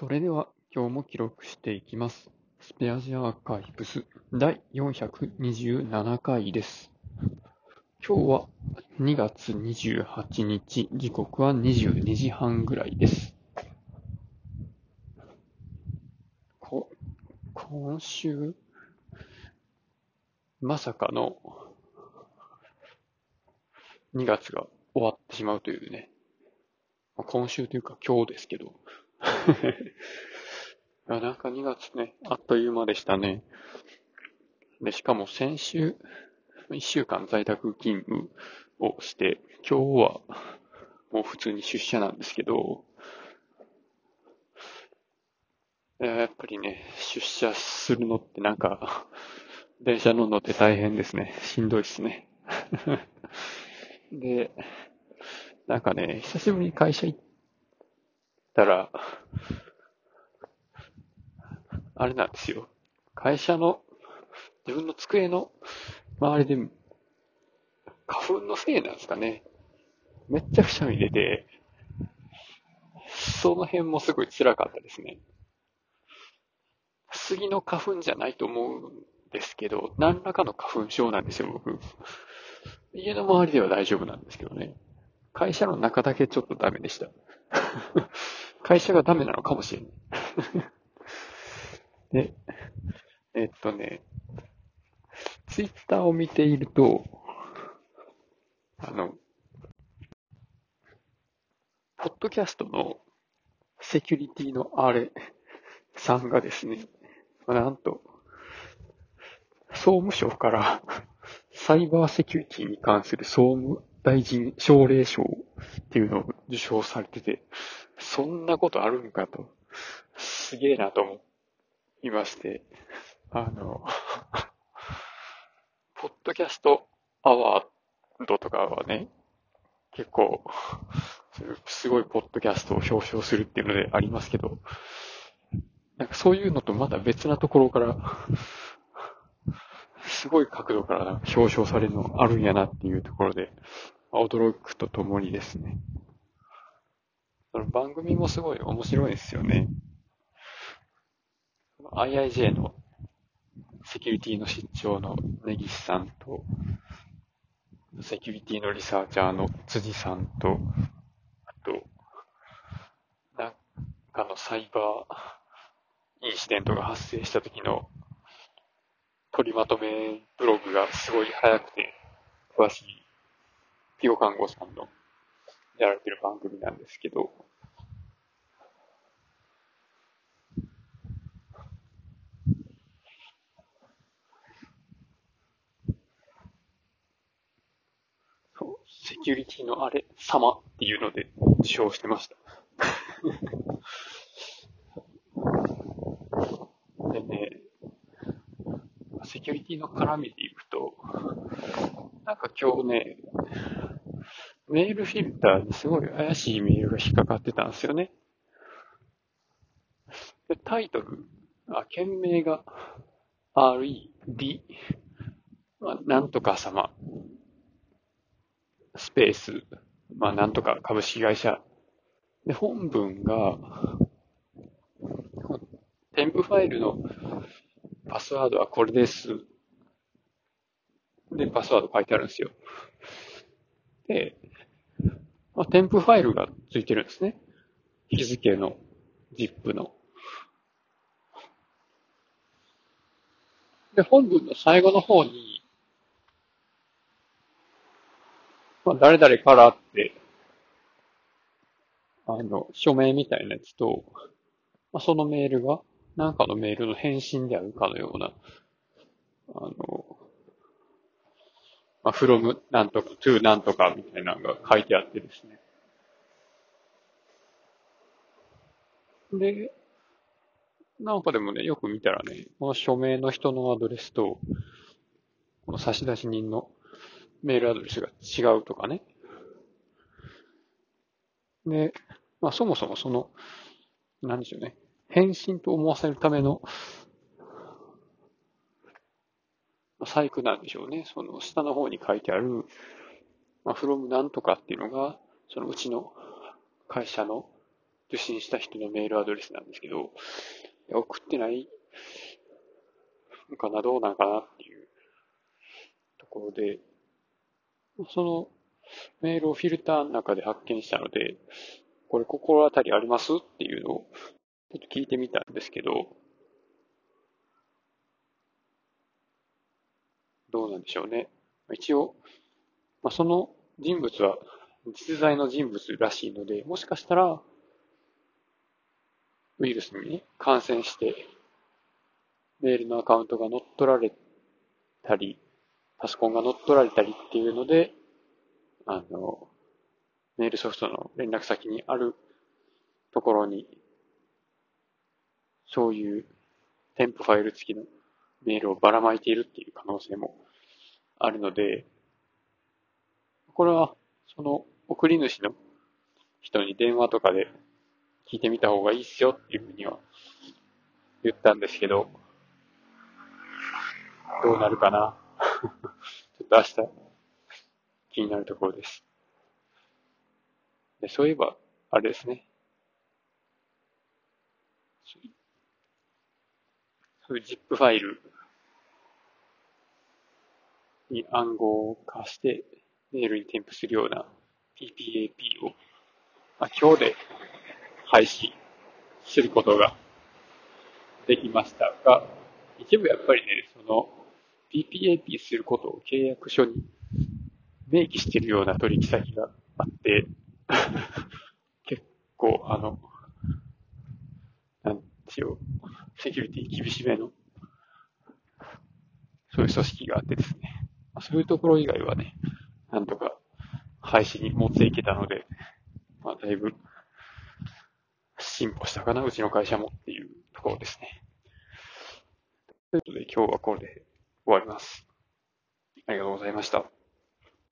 それでは今日も記録していきます。スペアジアアーカイブス第427回です。今日は2月28日、時刻は22時半ぐらいです。こ今週、まさかの2月が終わってしまうというね。今週というか今日ですけど。いや、なんか2月ね、あっという間でしたね。で、しかも先週、1週間在宅勤務をして、今日はもう普通に出社なんですけど、やっぱりね、出社するのってなんか、電車乗るのって大変ですね。しんどいですね。で、なんかね、久しぶりに会社行ってたら、あれなんですよ。会社の、自分の机の周りで、花粉のせいなんですかね。めっちゃくしゃみ出て、その辺もすごい辛かったですね。杉の花粉じゃないと思うんですけど、何らかの花粉症なんですよ、僕。家の周りでは大丈夫なんですけどね。会社の中だけちょっとダメでした。会社がダメなのかもしれない。で、えっとね、ツイッターを見ていると、あの、ポッドキャストのセキュリティのあれさんがですね、なんと、総務省から サイバーセキュリティに関する総務大臣奨励賞っていうのを受賞されてて、そんなことあるんかと、すげえなと思いまして、あの、ポッドキャストアワードとかはね、結構、すごいポッドキャストを表彰するっていうのでありますけど、なんかそういうのとまた別なところから、すごい角度から表彰されるのあるんやなっていうところで、驚くとともにですね、その番組もすごい面白いですよね。IIJ のセキュリティの出張の根岸さんと、セキュリティのリサーチャーの辻さんと、あと、なんかのサイバーインシデントが発生した時の取りまとめブログがすごい早くて詳しいピオ看護さんのやられてる番組なんですけど、そうセキュリティのあれ様っていうので受賞してました。でね、セキュリティの絡みでいくと、なんか今日ね、メールフィルターにすごい怪しいメールが引っかかってたんですよね。でタイトル、あ、件名が RED、まあ、なんとか様、スペース、まあ、なんとか株式会社。で、本文が、添付ファイルのパスワードはこれです。で、パスワード書いてあるんですよ。で、まあ、添付ファイルがついてるんですね。日付の ZIP の。で、本文の最後の方に、まあ、誰々からって、あの、署名みたいなやつと、まあ、そのメールが、なんかのメールの返信であるかのような、あの、まあ、from なんとか to なんとかみたいなのが書いてあってですね。で、なんかでもね、よく見たらね、この署名の人のアドレスと、この差出人のメールアドレスが違うとかね。で、まあそもそもその、なんでしょうね。返信と思わせるための、細工なんでしょうね。その下の方に書いてある、まあ、from なんとかっていうのが、そのうちの会社の受信した人のメールアドレスなんですけど、送ってないかな、どうなんかなっていうところで、そのメールをフィルターの中で発見したので、これ心当たりありますっていうのをちょっと聞いてみたんですけど、どうなんでしょうね。一応、まあ、その人物は実在の人物らしいので、もしかしたら、ウイルスに、ね、感染して、メールのアカウントが乗っ取られたり、パソコンが乗っ取られたりっていうので、あの、メールソフトの連絡先にあるところに、そういう添付ファイル付きのメールをばらまいているっていう可能性もあるので、これは、その送り主の人に電話とかで聞いてみた方がいいっすよっていうふうには言ったんですけど、どうなるかな？ちょっと明日気になるところです。でそういえば、あれですね。そういう ZIP ファイルに暗号化してメールに添付するような PPAP を、まあ、今日で廃止することができましたが、一部やっぱりね、その PPAP することを契約書に明記しているような取引先があって、結構あの、なんていうセキュリティ厳しめの、そういう組織があってですね。そういうところ以外はね、なんとか廃止に持っていけたので、まあ、だいぶ進歩したかな、うちの会社もっていうところですね。ということで今日はこれで終わります。ありがとうございました。